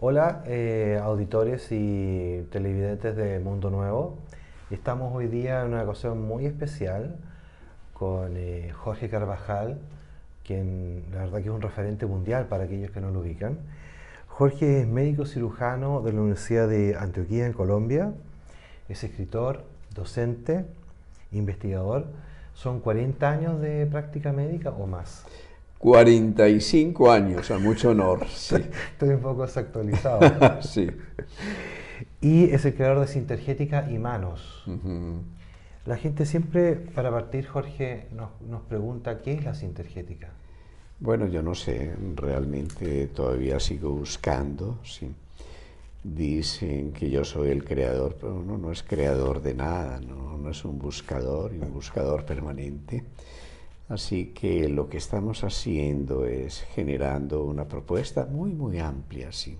Hola, eh, auditores y televidentes de Mundo Nuevo. Estamos hoy día en una ocasión muy especial con eh, Jorge Carvajal, quien la verdad que es un referente mundial para aquellos que no lo ubican. Jorge es médico cirujano de la Universidad de Antioquía en Colombia, es escritor, docente, investigador. Son 40 años de práctica médica o más. 45 años, a mucho honor. Sí. Estoy un poco desactualizado. sí. Y es el creador de Sintergética y Manos. La gente siempre, para partir, Jorge, nos, nos, pregunta qué es la Sintergética. Bueno, yo no sé, realmente todavía sigo buscando. Sí. Dicen que yo soy el creador, pero uno no es creador de nada, no, no es un buscador y un buscador permanente. Así que lo que estamos haciendo es generando una propuesta muy, muy amplia, sí,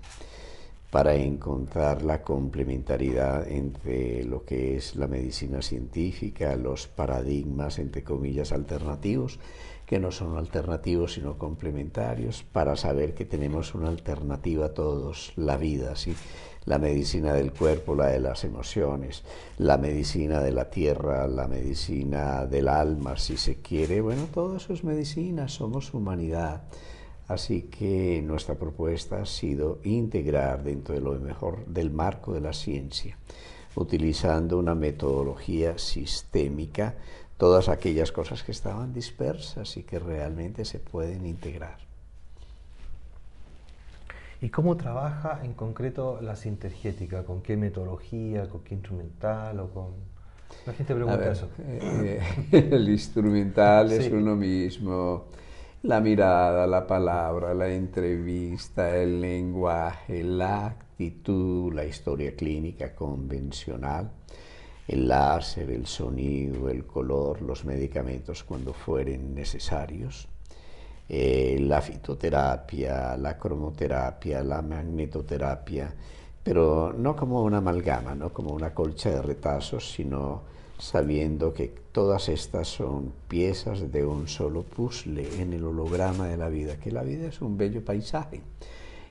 para encontrar la complementariedad entre lo que es la medicina científica, los paradigmas, entre comillas, alternativos, que no son alternativos sino complementarios, para saber que tenemos una alternativa a todos, la vida, sí la medicina del cuerpo, la de las emociones, la medicina de la tierra, la medicina del alma, si se quiere. Bueno, todo eso es medicina, somos humanidad. Así que nuestra propuesta ha sido integrar dentro de lo mejor del marco de la ciencia, utilizando una metodología sistémica todas aquellas cosas que estaban dispersas y que realmente se pueden integrar. ¿Y cómo trabaja en concreto la sintergética? ¿Con qué metodología? ¿Con qué instrumental? O con... La gente pregunta eso. Eh, el instrumental es uno mismo. La mirada, la palabra, la entrevista, el lenguaje, la actitud, la historia clínica convencional, el láser, el sonido, el color, los medicamentos cuando fueren necesarios eh, la fitoterapia, la cromoterapia, la magnetoterapia, pero no como una amalgama, no como una colcha de retazos, sino sabiendo que todas estas son piezas de un solo puzzle en el holograma de la vida, que la vida es un bello paisaje.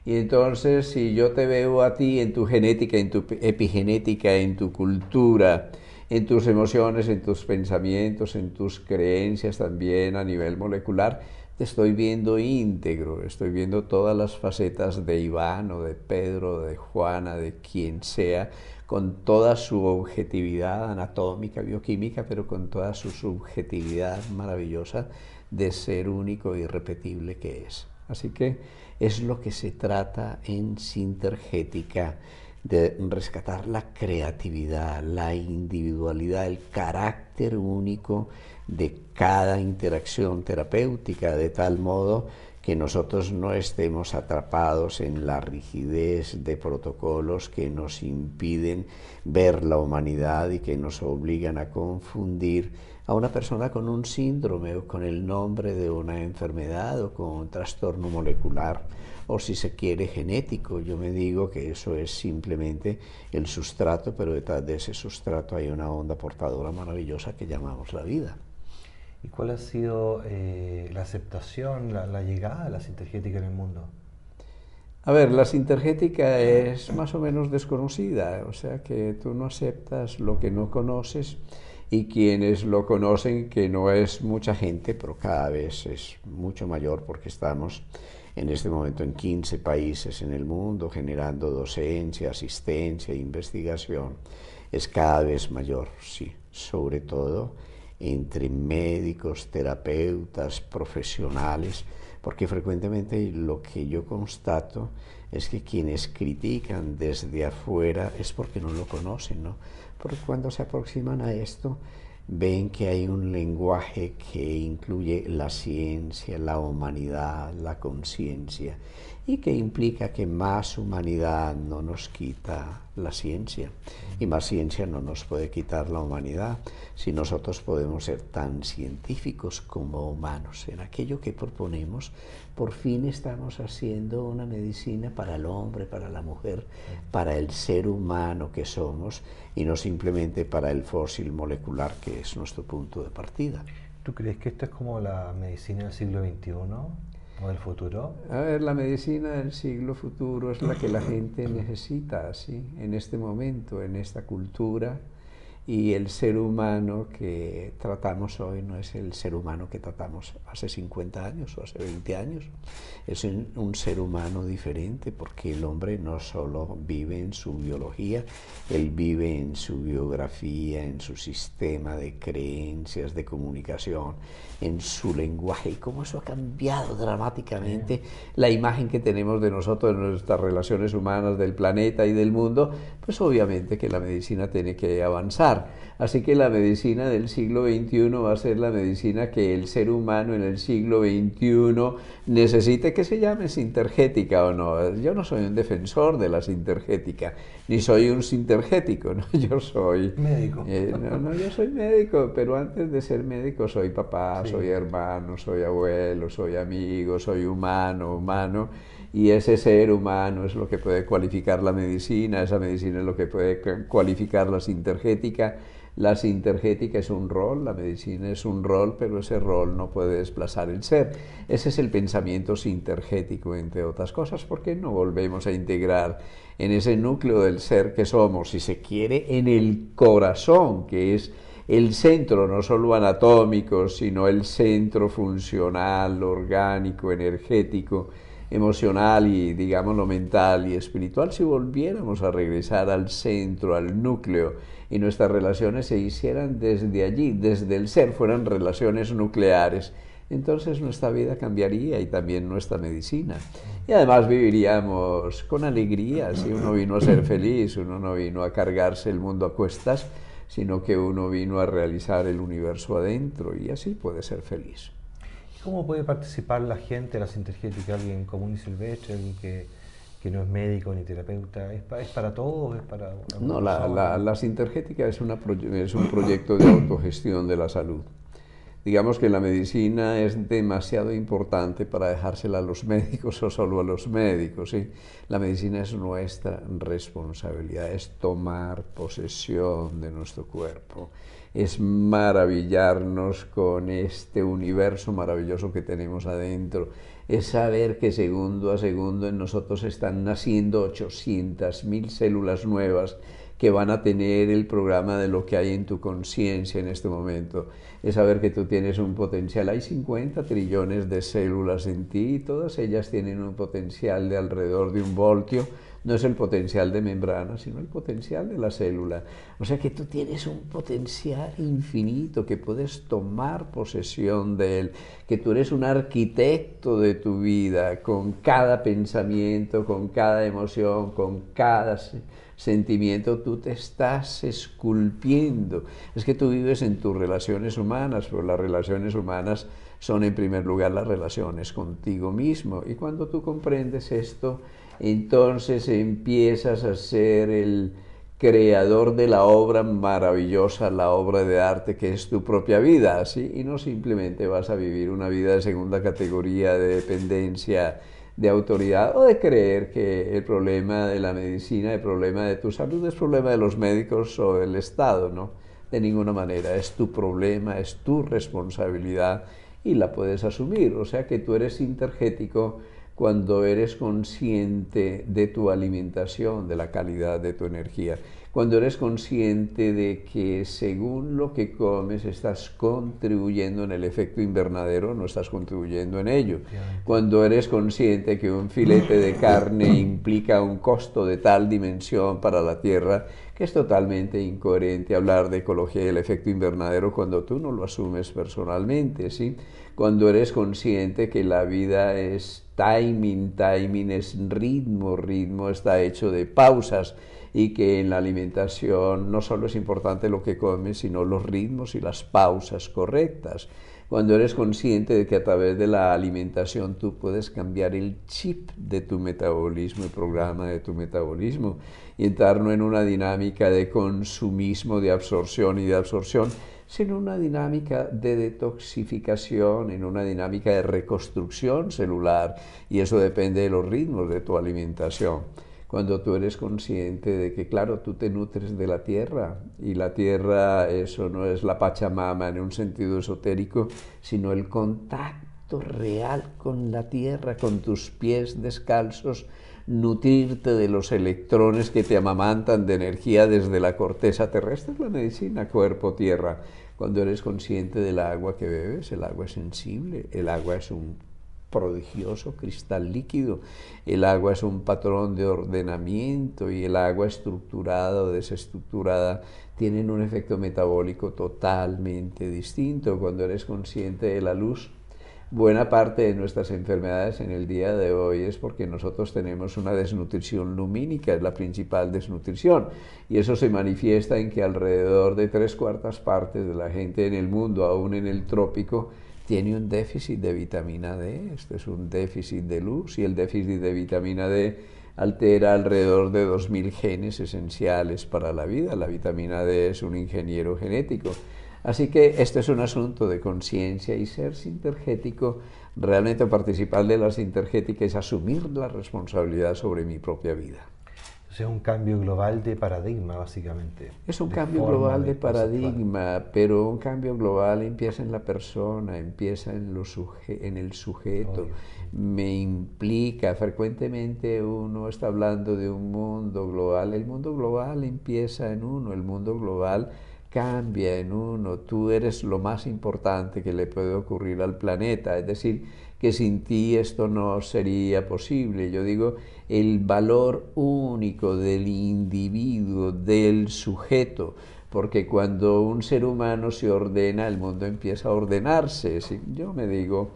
Y entonces si yo te veo a ti en tu genética, en tu epigenética, en tu cultura, en tus emociones, en tus pensamientos, en tus creencias también a nivel molecular, estoy viendo íntegro, estoy viendo todas las facetas de Iván o de Pedro, de Juana, de quien sea, con toda su objetividad anatómica, bioquímica, pero con toda su subjetividad maravillosa de ser único e irrepetible que es. Así que es lo que se trata en Sintergética, de rescatar la creatividad, la individualidad, el carácter único de cada interacción terapéutica, de tal modo que nosotros no estemos atrapados en la rigidez de protocolos que nos impiden ver la humanidad y que nos obligan a confundir a una persona con un síndrome o con el nombre de una enfermedad o con un trastorno molecular o si se quiere genético. Yo me digo que eso es simplemente el sustrato, pero detrás de ese sustrato hay una onda portadora maravillosa que llamamos la vida. ¿Y cuál ha sido eh, la aceptación, la, llegada de la sintergética en el mundo? A ver, la sintergética es más o menos desconocida, o sea que tú no aceptas lo que no conoces y quienes lo conocen, que no es mucha gente, pero cada vez es mucho mayor porque estamos en este momento en 15 países en el mundo generando docencia, asistencia, investigación, es cada vez mayor, sí, sobre todo entre médicos, terapeutas, profesionales, porque frecuentemente lo que yo constato es que quienes critican desde afuera es porque no lo conocen, ¿no? Porque cuando se aproximan a esto, ven que hay un lenguaje que incluye la ciencia, la humanidad, la conciencia y que implica que más humanidad no nos quita la ciencia y más ciencia no nos puede quitar la humanidad si nosotros podemos ser tan científicos como humanos en aquello que proponemos por fin estamos haciendo una medicina para el hombre, para la mujer, para el ser humano que somos y no simplemente para el fósil molecular que es nuestro punto de partida. ¿Tú crees que esto es como la medicina del siglo XXI? ¿O del futuro? A ver, la medicina del siglo futuro es la que la gente necesita, ¿sí? En este momento, en esta cultura y el ser humano que tratamos hoy no es el ser humano que tratamos hace 50 años o hace 20 años. Es un, ser humano diferente porque el hombre no solo vive en su biología, él vive en su biografía, en su sistema de creencias, de comunicación, en su lenguaje y cómo eso ha cambiado dramáticamente la imagen que tenemos de nosotros, de nuestras relaciones humanas, del planeta y del mundo, pues obviamente que la medicina tiene que avanzar. Así que la medicina del siglo XXI va a ser la medicina que el ser humano en el siglo XXI necesite que se llame sintergética o no. Yo no soy un defensor de la sintergética, ni soy un sintergético, ¿no? Yo soy... Médico. Eh, no, yo soy médico, pero antes de ser médico soy papá, soy hermano, soy abuelo, soy amigo, soy humano, humano y ese ser humano es lo que puede cualificar la medicina, esa medicina es lo que puede cualificar la sintergética. La sintergética es un rol, la medicina es un rol, pero ese rol no puede desplazar el ser. Ese es el pensamiento sintergético, entre otras cosas, porque no volvemos a integrar en ese núcleo del ser que somos, si se quiere, en el corazón, que es el centro no solo anatómico, sino el centro funcional, orgánico, energético, emocional y, digamos, lo mental y espiritual, si volviéramos a regresar al centro, al núcleo, y nuestras relaciones se hicieran desde allí, desde el ser, fueran relaciones nucleares, entonces nuestra vida cambiaría y también nuestra medicina. Y además viviríamos con alegría, si uno vino a ser feliz, uno no vino a cargarse el mundo a cuestas, sino que uno vino a realizar el universo adentro y así puede ser feliz. ¿Cómo puede participar la gente, la sintergética, alguien común y silvestre, alguien que, que no es médico ni terapeuta? ¿Es, es para todos? ¿Es para no, la, la, la, sintergética es, una es un proyecto de autogestión de la salud. Digamos que la medicina es demasiado importante para dejársela a los médicos o solo a los médicos. ¿sí? La medicina es nuestra responsabilidad, es tomar posesión de nuestro cuerpo es maravillarnos con este universo maravilloso que tenemos adentro, es saber que segundo a segundo en nosotros están naciendo 800.000 células nuevas que van a tener el programa de lo que hay en tu conciencia en este momento. Es saber que tú tienes un potencial. Hay 50 trillones de células en ti y todas ellas tienen un potencial de alrededor de un voltio no es el potencial de membrana, sino el potencial de la célula. O sea que tú tienes un potencial infinito, que puedes tomar posesión de él, que tú eres un arquitecto de tu vida, con cada pensamiento, con cada emoción, con cada sentimiento, tú te estás esculpiendo. Es que tú vives en tus relaciones humanas, pero las relaciones humanas son en primer lugar las relaciones contigo mismo. Y cuando tú comprendes esto, entonces empiezas a ser el creador de la obra maravillosa, la obra de arte que es tu propia vida, ¿sí? Y no simplemente vas a vivir una vida de segunda categoría de dependencia, de autoridad o de creer que el problema de la medicina, el problema de tu salud es problema de los médicos o del Estado, ¿no? De ninguna manera, es tu problema, es tu responsabilidad y la puedes asumir, o sea que tú eres intergético cuando eres consciente de tu alimentación, de la calidad de tu energía, cuando eres consciente de que según lo que comes estás contribuyendo en el efecto invernadero, no estás contribuyendo en ello. Cuando eres consciente que un filete de carne implica un costo de tal dimensión para la tierra que es totalmente incoherente hablar de ecología y el efecto invernadero cuando tú no lo asumes personalmente, ¿sí? Cuando eres consciente que la vida es timing, timing es ritmo, ritmo está hecho de pausas y que en la alimentación no solo es importante lo que comes, sino los ritmos y las pausas correctas. Cuando eres consciente de que a través de la alimentación tú puedes cambiar el chip de tu metabolismo, el programa de tu metabolismo, y entrar no en una dinámica de consumismo, de absorción y de absorción, sino una dinámica de detoxificación, en una dinámica de reconstrucción celular, y eso depende de los ritmos de tu alimentación. Cuando tú eres consciente de que, claro, tú te nutres de la tierra, y la tierra, eso no es la Pachamama en un sentido esotérico, sino el contacto real con la tierra, con tus pies descalzos, nutrirte de los electrones que te amamantan de energía desde la corteza terrestre, es la medicina cuerpo-tierra. Cuando eres consciente del agua que bebes, el agua es sensible, el agua es un prodigioso cristal líquido, el agua es un patrón de ordenamiento y el agua estructurada o desestructurada tienen un efecto metabólico totalmente distinto. Cuando eres consciente de la luz, buena parte de nuestras enfermedades en el día de hoy es porque nosotros tenemos una desnutrición lumínica, es la principal desnutrición. Y eso se manifiesta en que alrededor de tres cuartas partes de la gente en el mundo, aún en el trópico, tiene un déficit de vitamina D. Esto es un déficit de luz y el déficit de vitamina D altera alrededor de 2.000 genes esenciales para la vida. La vitamina D es un ingeniero genético. Así que este es un asunto de conciencia y ser sintergético, realmente participar de la sintergética es asumir la responsabilidad sobre mi propia vida. Es un cambio global de paradigma, básicamente. Es un cambio global de, paradigma, pero un cambio global empieza en la persona, empieza en, en el sujeto. Me implica, frecuentemente uno está hablando de un mundo global. El mundo global empieza en uno, el mundo global cambia en uno, tú eres lo más importante que le puede ocurrir al planeta, es decir, que sin ti esto no sería posible. Yo digo, el valor único del individuo, del sujeto, porque cuando un ser humano se ordena, el mundo empieza a ordenarse. Yo me digo,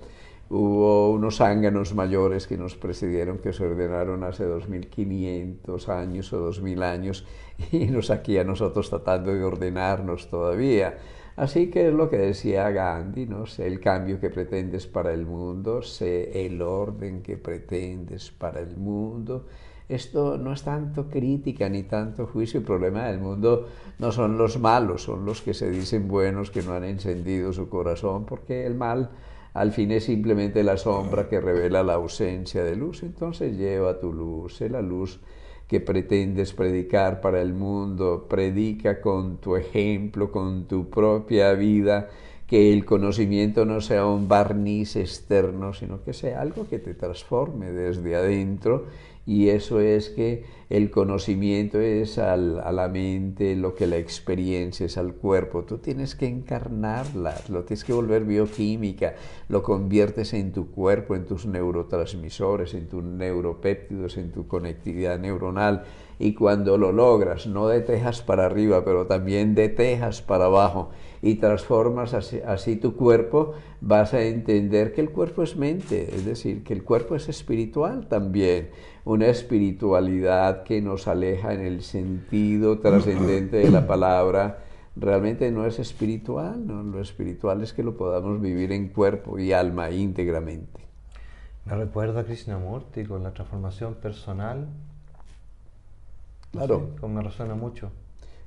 Hubo unos zánganos mayores que nos precedieron, que se ordenaron hace 2500 años o 2000 años, y nos aquí a nosotros tratando de ordenarnos todavía. Así que es lo que decía Gandhi, ¿no? sé el cambio que pretendes para el mundo, sé el orden que pretendes para el mundo. Esto no es tanto crítica ni tanto juicio, el problema del mundo no son los malos, son los que se dicen buenos, que no han encendido su corazón, porque el mal al fin es simplemente la sombra que revela la ausencia de luz. Entonces lleva tu luz, sé la luz que pretendes predicar para el mundo, predica con tu ejemplo, con tu propia vida, que el conocimiento no sea un barniz externo, sino que sea algo que te transforme desde adentro y eso es que el conocimiento es a la mente lo que la experiencia es al cuerpo. Tú tienes que encarnarla, lo tienes que volver bioquímica, lo conviertes en tu cuerpo, en tus neurotransmisores, en tus neuropéptidos, en tu conectividad neuronal. Y cuando lo logras, no de tejas para arriba, pero también de tejas para abajo, y transformas así, tu cuerpo, vas a entender que el cuerpo es mente, es decir, que el cuerpo es espiritual también, una espiritualidad que nos aleja en el sentido trascendente de la palabra, realmente no es espiritual, lo espiritual es que lo podamos vivir en cuerpo y alma íntegramente. Me recuerda a Krishnamurti con la transformación personal. Claro. Sí, me resuena mucho.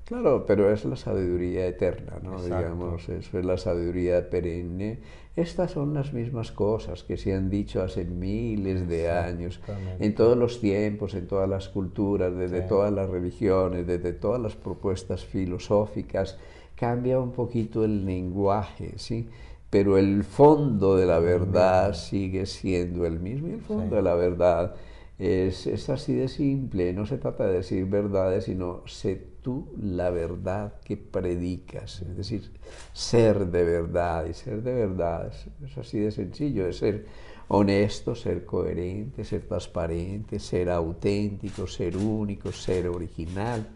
Claro, pero es la sabiduría eterna, ¿no? Digamos, eso es la sabiduría perenne. Estas son las mismas cosas que se han dicho hace miles de años, en todos los tiempos, en todas las culturas, desde todas las religiones, desde todas las propuestas filosóficas. Cambia un poquito el lenguaje, ¿sí? Pero el fondo de la verdad sigue siendo el mismo y el fondo de la verdad es, es, así de simple, no se trata de decir verdades, sino sé tú la verdad que predicas, es decir, ser de verdad, y ser de verdad es, así de sencillo, es ser honesto, ser coherente, ser transparente, ser auténtico, ser único, ser original.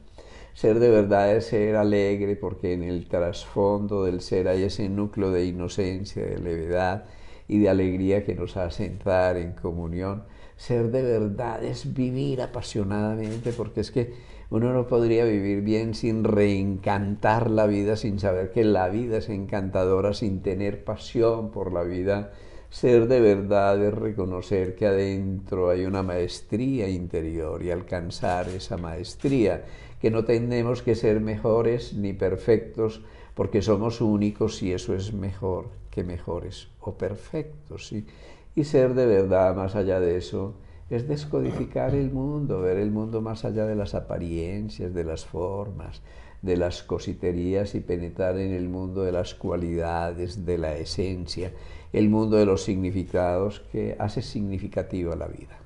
Ser de verdad es ser alegre porque en el trasfondo del ser hay ese núcleo de inocencia, de levedad y de alegría que nos hace entrar en comunión ser de verdad es vivir apasionadamente, porque es que uno no podría vivir bien sin reencantar la vida, sin saber que la vida es encantadora, sin tener pasión por la vida. Ser de verdad es reconocer que adentro hay una maestría interior y alcanzar esa maestría, que no tenemos que ser mejores ni perfectos, porque somos únicos y eso es mejor que mejores o perfectos. ¿sí? Y ser de verdad, más allá de eso, es descodificar el mundo, ver el mundo más allá de las apariencias, de las formas, de las cositerías y penetrar en el mundo de las cualidades, de la esencia, el mundo de los significados que hace significativa la vida.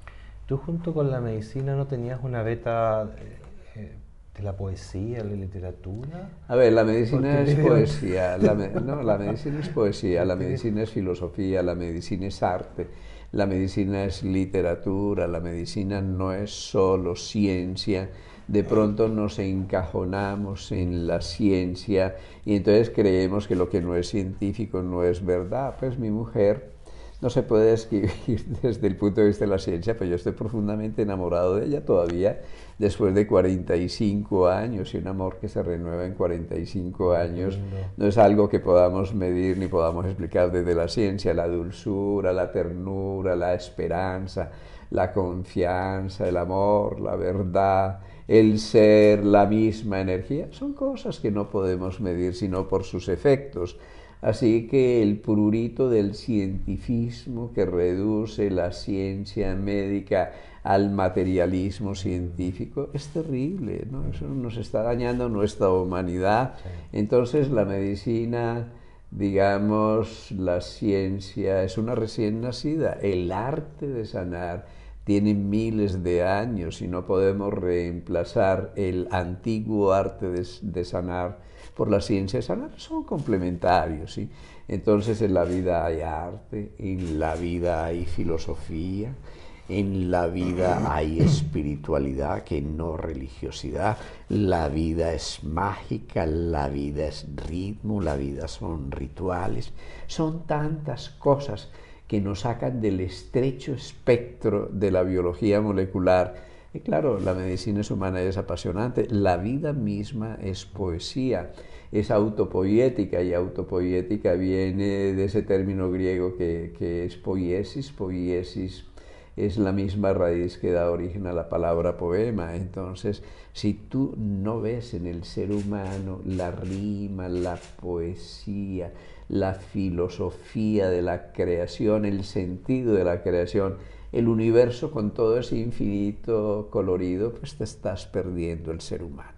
Tú junto con la medicina no tenías una beta eh, de la poesía, la literatura. A ver, la medicina es poesía, no, la medicina es poesía, la medicina es filosofía, la medicina es arte la medicina es literatura, la medicina no es solo ciencia. De pronto nos encajonamos en la ciencia y entonces creemos que lo que no es científico no es verdad. Pues mi mujer no se puede escribir desde el punto de vista de la ciencia, pero yo estoy profundamente enamorado de ella todavía después de 45 años y un amor que se renueva en 45 años. No es algo que podamos medir ni podamos explicar desde la ciencia, la dulzura, la ternura, la esperanza, la confianza, el amor, la verdad, el ser, la misma energía, son cosas que no podemos medir sino por sus efectos. Así que el prurito del cientifismo que reduce la ciencia médica al materialismo científico es terrible, ¿no? Eso nos está dañando nuestra humanidad. Entonces la medicina, digamos, la ciencia es una recién nacida. El arte de sanar tiene miles de años y no podemos reemplazar el antiguo arte de sanar por la ciencia sanar son complementarios. ¿sí? Entonces en la vida hay arte, en la vida hay filosofía, en la vida hay espiritualidad que no religiosidad. La vida es mágica, la vida es ritmo, la vida son rituales. Son tantas cosas que nos sacan del estrecho espectro de la biología molecular y claro, la medicina es humana y es apasionante. La vida misma es poesía, es autopoética y autopoética viene de ese término griego que, que es poiesis. Poiesis es la misma raíz que da origen a la palabra poema. Entonces, si tú no ves en el ser humano la rima, la poesía, la filosofía de la creación, el sentido de la creación, el universo con todo ese infinito colorido, pues te estás perdiendo el ser humano.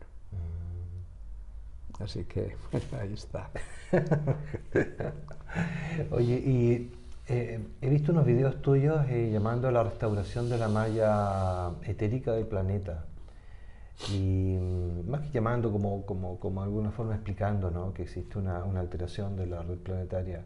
Así que ahí está. Oye, y eh, he visto unos videos tuyos eh, llamando a la restauración de la malla etérica del planeta. Y mm, más que llamando, como, como, como alguna forma explicando ¿no? que existe una, una alteración de la red planetaria.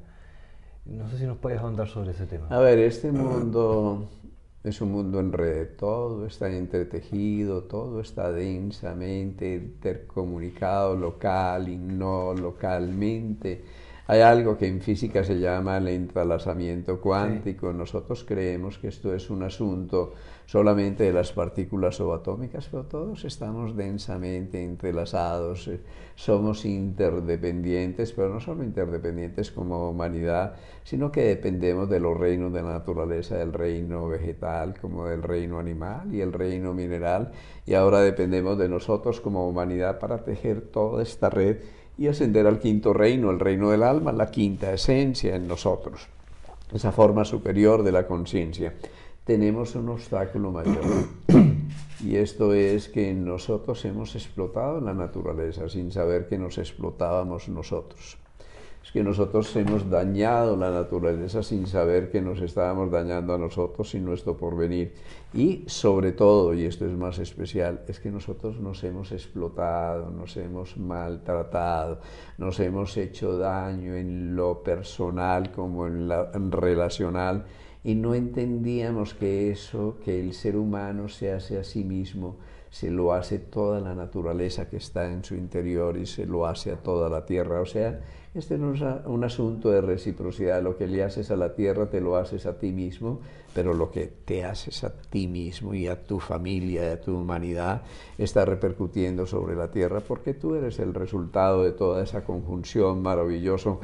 No sé si nos puedes ahondar sobre ese tema. A ver, este mundo es un mundo en red, todo está entretejido, todo está densamente intercomunicado local y no localmente. Hay algo que en física se llama el entrelazamiento cuántico. Nosotros creemos que esto es un asunto solamente de las partículas subatómicas, pero todos estamos densamente entrelazados, eh, somos interdependientes, pero no solo interdependientes como humanidad, sino que dependemos de los reinos de la naturaleza, del reino vegetal como del reino animal y el reino mineral, y ahora dependemos de nosotros como humanidad para tejer toda esta red y ascender al quinto reino, el reino del alma, la quinta esencia en nosotros, esa forma superior de la conciencia. Tenemos un obstáculo mayor y esto es que nosotros hemos explotado la naturaleza sin saber que nos explotábamos nosotros es que nosotros hemos dañado la naturaleza sin saber que nos estábamos dañando a nosotros y nuestro porvenir. Y sobre todo, y esto es más especial, es que nosotros nos hemos explotado, nos hemos maltratado, nos hemos hecho daño en lo personal como en lo relacional y no entendíamos que eso, que el ser humano se hace a sí mismo, se lo hace toda la naturaleza que está en su interior y se lo hace a toda la tierra. O sea, este no es un asunto de reciprocidad. Lo que le haces a la tierra te lo haces a ti mismo, pero lo que te haces a ti mismo y a tu familia y a tu humanidad está repercutiendo sobre la tierra porque tú eres el resultado de toda esa conjunción maravillosa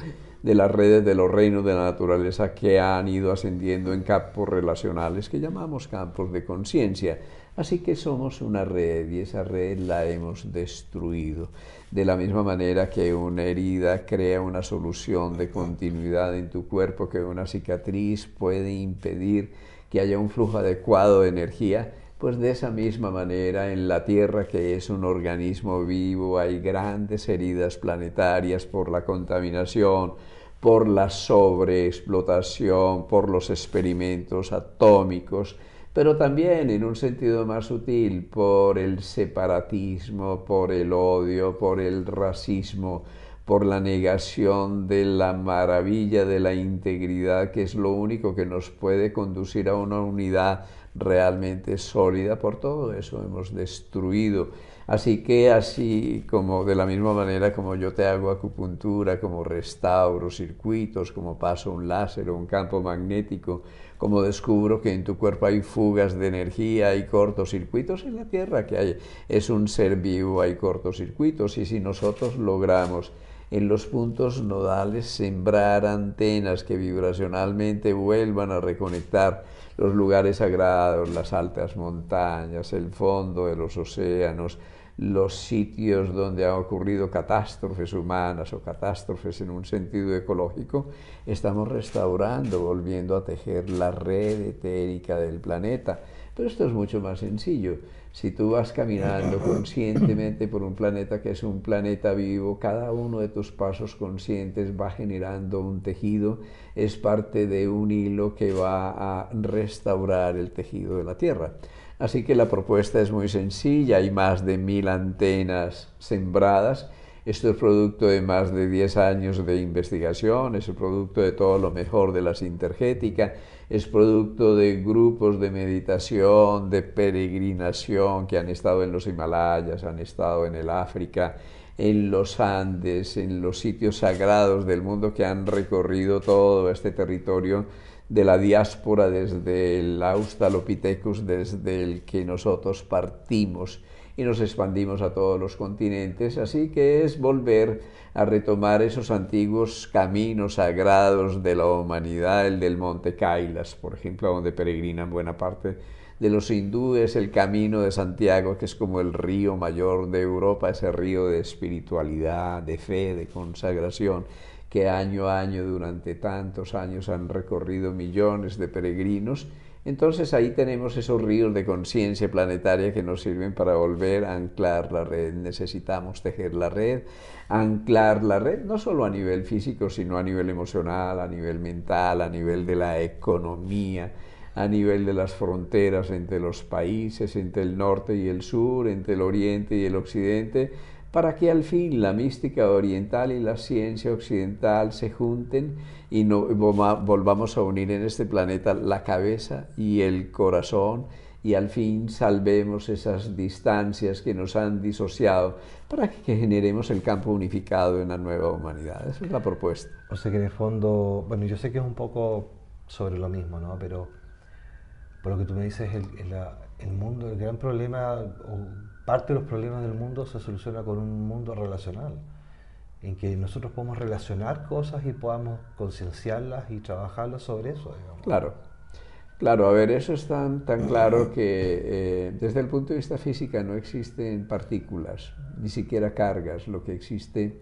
de las redes de los reinos de la naturaleza que han ido ascendiendo en campos relacionales que llamamos campos de conciencia. Así que somos una red y esa red la hemos destruido. De la misma manera que una herida crea una solución de continuidad en tu cuerpo, que una cicatriz puede impedir que haya un flujo adecuado de energía, pues de esa misma manera en la Tierra, que es un organismo vivo, hay grandes heridas planetarias por la contaminación, por la sobreexplotación, por los experimentos atómicos, pero también en un sentido más sutil por el separatismo, por el odio, por el racismo, por la negación de la maravilla de la integridad, que es lo único que nos puede conducir a una unidad realmente sólida. Por todo eso hemos destruido. Así que así como de la misma manera como yo te hago acupuntura, como restauro circuitos, como paso un láser o un campo magnético, como descubro que en tu cuerpo hay fugas de energía, hay cortocircuitos en la Tierra, que hay, es un ser vivo, hay cortocircuitos, y si nosotros logramos en los puntos nodales sembrar antenas que vibracionalmente vuelvan a reconectar los lugares sagrados, las altas montañas, el fondo de los océanos, los sitios donde han ocurrido catástrofes humanas o catástrofes en un sentido ecológico, estamos restaurando, volviendo a tejer la red etérica del planeta. Pero esto es mucho más sencillo. Si tú vas caminando conscientemente por un planeta que es un planeta vivo, cada uno de tus pasos conscientes va generando un tejido, es parte de un hilo que va a restaurar el tejido de la Tierra. Así que la propuesta es muy sencilla, hay más de mil antenas sembradas. Esto es producto de más de 10 años de investigación, es producto de todo lo mejor de la sintergética, es producto de grupos de meditación, de peregrinación que han estado en los Himalayas, han estado en el África, en los Andes, en los sitios sagrados del mundo que han recorrido todo este territorio de la diáspora desde el Australopithecus, desde el que nosotros partimos y nos expandimos a todos los continentes, así que es volver a retomar esos antiguos caminos sagrados de la humanidad, el del monte Kailas, por ejemplo, donde peregrinan buena parte de los hindúes, el camino de Santiago, que es como el río mayor de Europa, ese río de espiritualidad, de fe, de consagración que año a año durante tantos años han recorrido millones de peregrinos. Entonces ahí tenemos esos ríos de conciencia planetaria que nos sirven para volver a anclar la red. Necesitamos tejer la red, anclar la red, no solo a nivel físico, sino a nivel emocional, a nivel mental, a nivel de la economía, a nivel de las fronteras entre los países, entre el norte y el sur, entre el oriente y el occidente, para que al fin la mística oriental y la ciencia occidental se junten y no, volvamos a unir en este planeta la cabeza y el corazón y al fin salvemos esas distancias que nos han disociado para que generemos el campo unificado en la nueva humanidad. Esa es la propuesta. O sea que en el fondo, bueno, yo sé que es un poco sobre lo mismo, ¿no? Pero por lo que tú me dices, el, el mundo, el gran problema parte de los problemas del mundo se soluciona con un mundo relacional, en que nosotros podemos relacionar cosas y podamos concienciarlas y trabajarlas sobre eso. Claro, claro, a ver, eso es tan, tan claro que eh, desde el punto de vista físico no existen partículas, ni siquiera cargas, lo que existe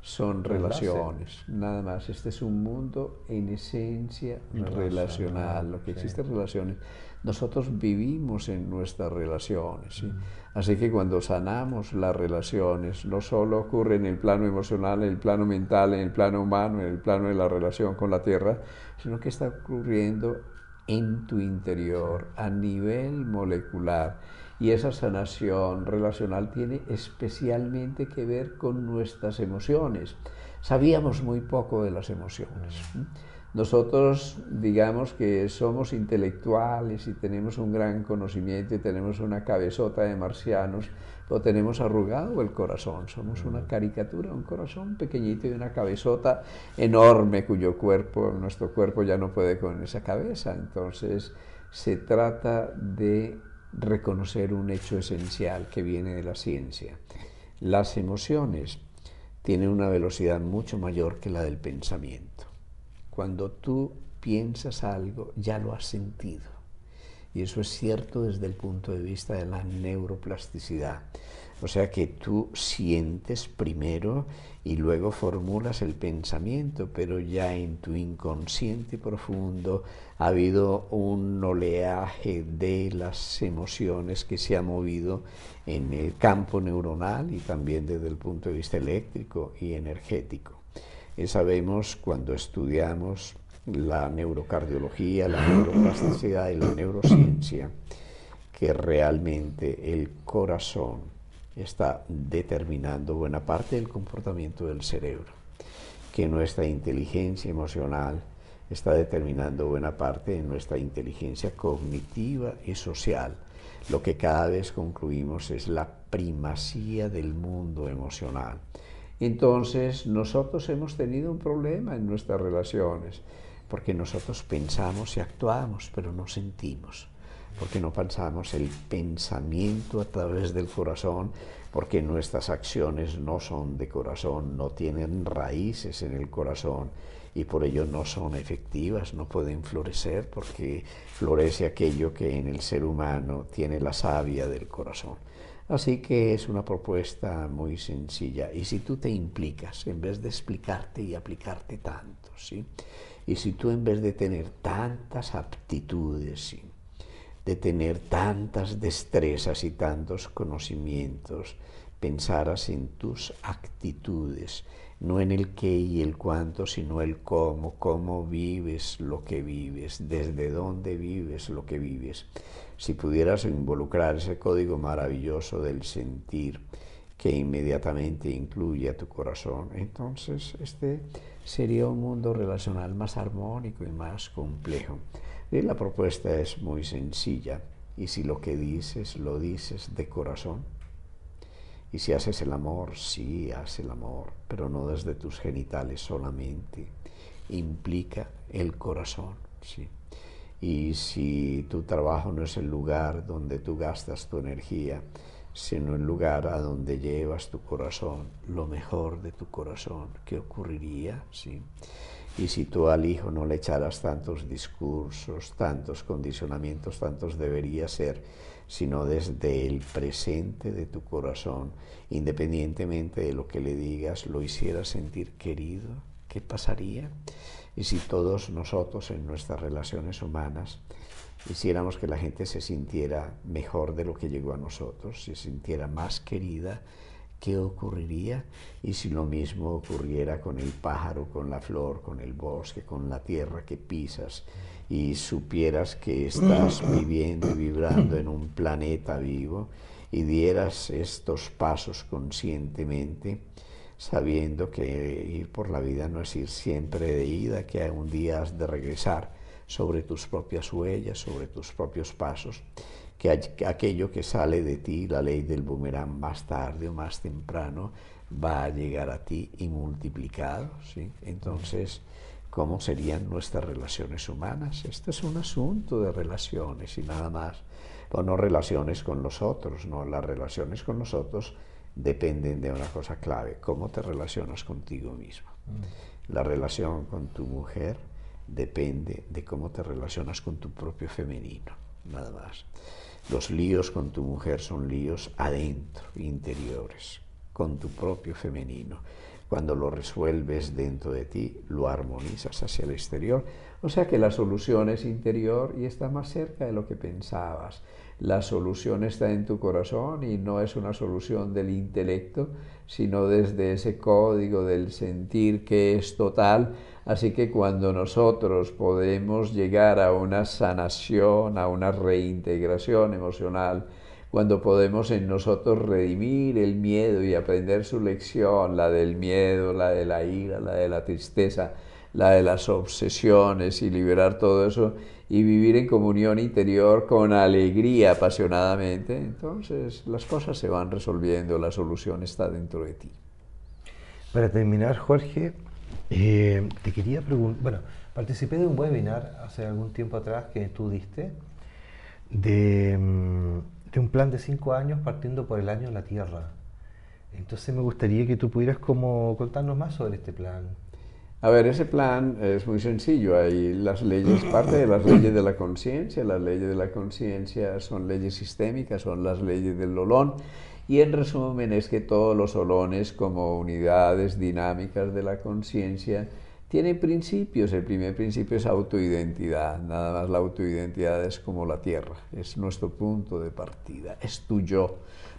son relaciones, nada más. Este es un mundo en esencia relacional, lo que existe es relaciones. Nosotros vivimos en nuestras relaciones, mm. así que cuando sanamos las relaciones, no solo ocurre en el plano emocional, en el plano mental, en el plano humano, en el plano de la relación con la tierra, sino que está ocurriendo en tu interior, a nivel molecular. Y esa sanación relacional tiene especialmente que ver con nuestras emociones. Sabíamos muy poco de las emociones. Nosotros digamos que somos intelectuales y tenemos un gran conocimiento y tenemos una cabezota de marcianos, pero tenemos arrugado el corazón. Somos una caricatura, un corazón pequeñito y una cabezota enorme cuyo cuerpo, nuestro cuerpo ya no puede con esa cabeza. Entonces se trata de reconocer un hecho esencial que viene de la ciencia. Las emociones tienen una velocidad mucho mayor que la del pensamiento. Cuando tú piensas algo, ya lo has sentido. Y eso es cierto desde el punto de vista de la neuroplasticidad. O sea que tú sientes primero y luego formulas el pensamiento, pero ya en tu inconsciente profundo ha habido un oleaje de las emociones que se ha movido en el campo neuronal y también desde el punto de vista eléctrico y energético. Y sabemos cuando estudiamos la neurocardiología, la neuroplasticidad y la neurociencia que realmente el corazón está determinando buena parte del comportamiento del cerebro, que nuestra inteligencia emocional está determinando buena parte de nuestra inteligencia cognitiva y social. Lo que cada vez concluimos es la primacía del mundo emocional. Entonces nosotros hemos tenido un problema en nuestras relaciones, porque nosotros pensamos y actuamos, pero no sentimos porque no pensamos el pensamiento a través del corazón, porque nuestras acciones no son de corazón, no tienen raíces en el corazón y por ello no son efectivas, no pueden florecer, porque florece aquello que en el ser humano tiene la savia del corazón. Así que es una propuesta muy sencilla. Y si tú te implicas, en vez de explicarte y aplicarte tanto, ¿sí? Y si tú en vez de tener tantas aptitudes, ¿sí? De tener tantas destrezas y tantos conocimientos, pensaras en tus actitudes, no en el qué y el cuánto, sino el cómo, cómo vives lo que vives, desde dónde vives lo que vives. Si pudieras involucrar ese código maravilloso del sentir que inmediatamente incluye a tu corazón, entonces este sería un mundo relacional más armónico y más complejo. Y la propuesta es muy sencilla. Y si lo que dices, lo dices de corazón. Y si haces el amor, sí, haz el amor, pero no desde tus genitales solamente. Implica el corazón, sí. Y si tu trabajo no es el lugar donde tú gastas tu energía, sino el lugar a donde llevas tu corazón, lo mejor de tu corazón, ¿qué ocurriría? Sí. Y si tú al hijo no le echaras tantos discursos, tantos condicionamientos, tantos debería ser, sino desde el presente de tu corazón, independientemente de lo que le digas, lo hicieras sentir querido, ¿qué pasaría? Y si todos nosotros en nuestras relaciones humanas hiciéramos que la gente se sintiera mejor de lo que llegó a nosotros, se sintiera más querida, ¿Qué ocurriría? Y si lo mismo ocurriera con el pájaro, con la flor, con el bosque, con la tierra que pisas, y supieras que estás viviendo y vibrando en un planeta vivo, y dieras estos pasos conscientemente, sabiendo que ir por la vida no es ir siempre de ida, que un día has de regresar sobre tus propias huellas, sobre tus propios pasos, que aquello que sale de ti, la ley del boomerang, más tarde o más temprano, va a llegar a ti y multiplicado. ¿sí? Entonces, ¿cómo serían nuestras relaciones humanas? Esto es un asunto de relaciones y nada más. O no relaciones con los otros, no, las relaciones con los otros dependen de una cosa clave, cómo te relacionas contigo mismo. Mm. La relación con tu mujer depende de cómo te relacionas con tu propio femenino, nada más. Los líos con tu mujer son líos adentro, interiores, con tu propio femenino. Cuando lo resuelves dentro de ti, lo armonizas hacia el exterior. O sea que la solución es interior y está más cerca de lo que pensabas. La solución está en tu corazón y no es una solución del intelecto, sino desde ese código del sentir que es total Así que cuando nosotros podemos llegar a una sanación, a una reintegración emocional, cuando podemos en nosotros redimir el miedo y aprender su lección, la del miedo, la de la ira, la de la tristeza, la de las obsesiones y liberar todo eso y vivir en comunión interior con alegría apasionadamente, entonces las cosas se van resolviendo, la solución está dentro de ti. Para terminar, Jorge, eh, te quería preguntar, bueno, participé de un webinar hace algún tiempo atrás que tú diste de, mm, de un plan de cinco años partiendo por el año de la Tierra. Entonces me gustaría que tú pudieras como contarnos más sobre este plan. A ver, ese plan es muy sencillo. Hay las leyes, parte de las leyes de la conciencia. Las leyes de la conciencia son leyes sistémicas, son las leyes del olón. Y en resumen es que todos los olones como unidades dinámicas de la conciencia tienen principios. El primer principio es autoidentidad. Nada más la autoidentidad es como la tierra, es nuestro punto de partida, es tu yo.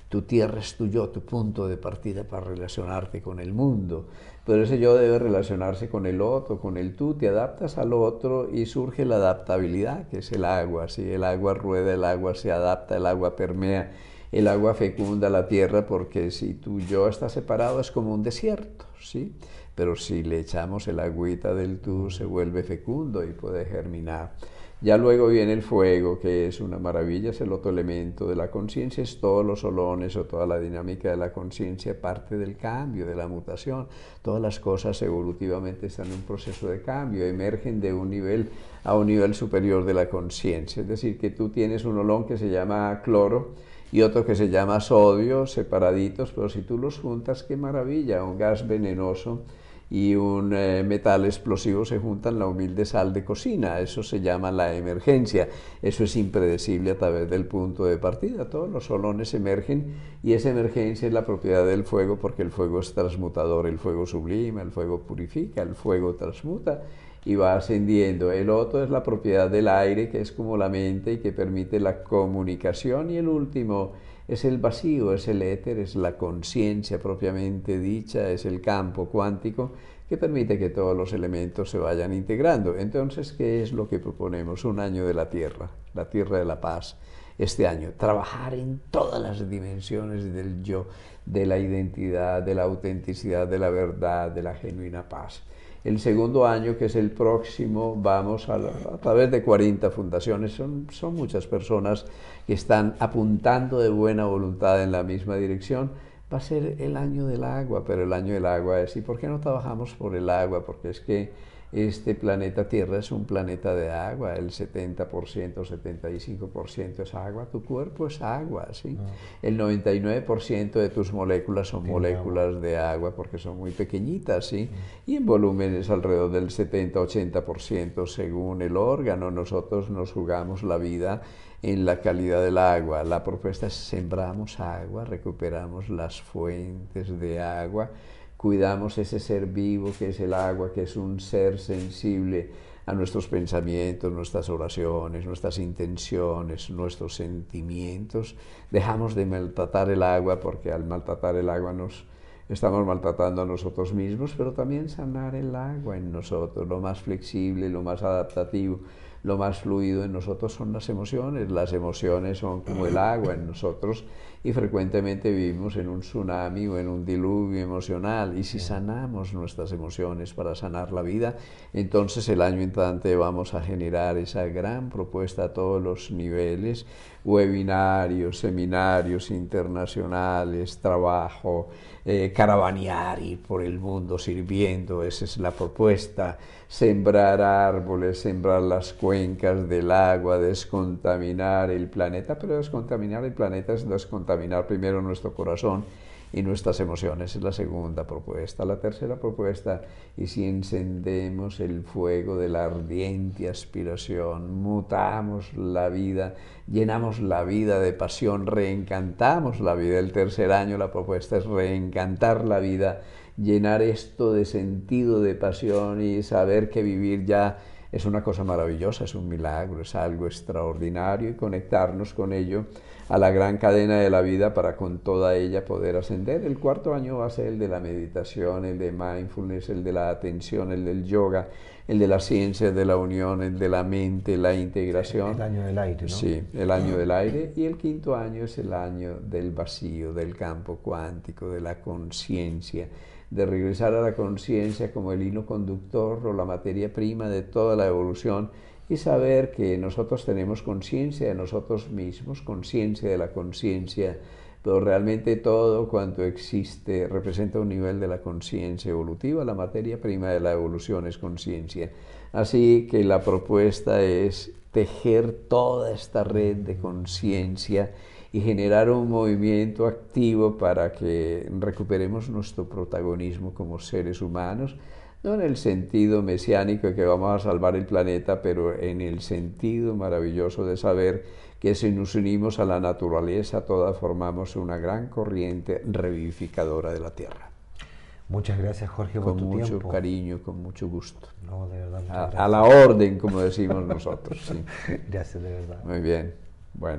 Tu tierra es tu yo, tu punto de partida para relacionarte con el mundo. Pero ese yo debe relacionarse con el otro, con el tú, te adaptas al otro y surge la adaptabilidad, que es el agua. Si el agua rueda, el agua se adapta, el agua permea el agua fecunda la tierra porque si tu yo está separado es como un desierto, ¿sí? Pero si le echamos el agüita del tú se vuelve fecundo y puede germinar. Ya luego viene el fuego, que es una maravilla, es el otro elemento de la conciencia, es todos los solones o toda la dinámica de la conciencia, parte del cambio, de la mutación. Todas las cosas evolutivamente están en un proceso de cambio, emergen de un nivel a un nivel superior de la conciencia. Es decir, que tú tienes un olón que se llama cloro, y otro que se llama sodio, separaditos, pero si tú los juntas, qué maravilla, un gas venenoso y un eh, metal explosivo se juntan la humilde sal de cocina, eso se llama la emergencia, eso es impredecible a través del punto de partida, todos los solones emergen y esa emergencia es la propiedad del fuego porque el fuego es transmutador, el fuego sublima, el fuego purifica, el fuego transmuta y va ascendiendo. El otro es la propiedad del aire, que es como la mente y que permite la comunicación. Y el último es el vacío, es el éter, es la conciencia propiamente dicha, es el campo cuántico que permite que todos los elementos se vayan integrando. Entonces, ¿qué es lo que proponemos? Un año de la Tierra, la Tierra de la Paz. Este año, trabajar en todas las dimensiones del yo, de la identidad, de la autenticidad, de la verdad, de la genuina paz. El segundo año, que es el próximo, vamos a, través de 40 fundaciones, son, son muchas personas que están apuntando de buena voluntad en la misma dirección. Va a ser el año del agua, pero el año del agua es, ¿y por qué no trabajamos por el agua? Porque es que este planeta Tierra es un planeta de agua, el 70%, 75% es agua, tu cuerpo es agua, ¿sí? Ah. El 99% de tus moléculas son moléculas de agua porque son muy pequeñitas, ¿sí? Mm. Y en volumen es alrededor del 70-80% según el órgano. Nosotros nos jugamos la vida en la calidad del agua. La propuesta es sembramos agua, recuperamos las fuentes de agua cuidamos ese ser vivo que es el agua, que es un ser sensible a nuestros pensamientos, nuestras oraciones, nuestras intenciones, nuestros sentimientos. Dejamos de maltratar el agua porque al maltratar el agua nos estamos maltratando a nosotros mismos, pero también sanar el agua en nosotros, lo más flexible, lo más adaptativo lo más fluido en nosotros son las emociones. Las emociones son como el agua en nosotros y frecuentemente vivimos en un tsunami o en un diluvio emocional. Y si sanamos nuestras emociones para sanar la vida, entonces el año entrante vamos a generar esa gran propuesta a todos los niveles, webinarios, seminarios internacionales, trabajo, eh, caravanear, ir por el mundo sirviendo, esa es la propuesta, sembrar árboles, sembrar las cuencas del agua, descontaminar el planeta, pero descontaminar el planeta es descontaminar primero nuestro corazón y nuestras emociones. Es la segunda propuesta. La tercera propuesta, y si encendemos el fuego de la ardiente aspiración, mutamos la vida, llenamos la vida de pasión, reencantamos la vida. El tercer año la propuesta es reencantar la vida, llenar esto de sentido, de pasión y saber que vivir ya es una cosa maravillosa, es un milagro, es algo extraordinario y conectarnos con ello a la gran cadena de la vida para con toda ella poder ascender. El cuarto año va a ser el de la meditación, el de mindfulness, el de la atención, el del yoga, el de la ciencia, de la unión, el de la mente, la integración. El año del aire, ¿no? Sí, el año del aire. Y el quinto año es el año del vacío, del campo cuántico, de la conciencia de regresar a la conciencia como el hilo conductor o la materia prima de toda la evolución y saber que nosotros tenemos conciencia de nosotros mismos, conciencia de la conciencia, pero realmente todo cuanto existe representa un nivel de la conciencia evolutiva, la materia prima de la evolución es conciencia. Así que la propuesta es tejer toda esta red de conciencia y generar un movimiento activo para que recuperemos nuestro protagonismo como seres humanos, no en el sentido mesiánico de que vamos a salvar el planeta, pero en el sentido maravilloso de saber que si nos unimos a la naturaleza, todas formamos una gran corriente revivificadora de la Tierra. Muchas gracias, Jorge, por con tu mucho tiempo. cariño, con mucho gusto. No, de verdad, A, a la orden, como decimos nosotros. sí. Gracias, de verdad. Muy bien. Bueno.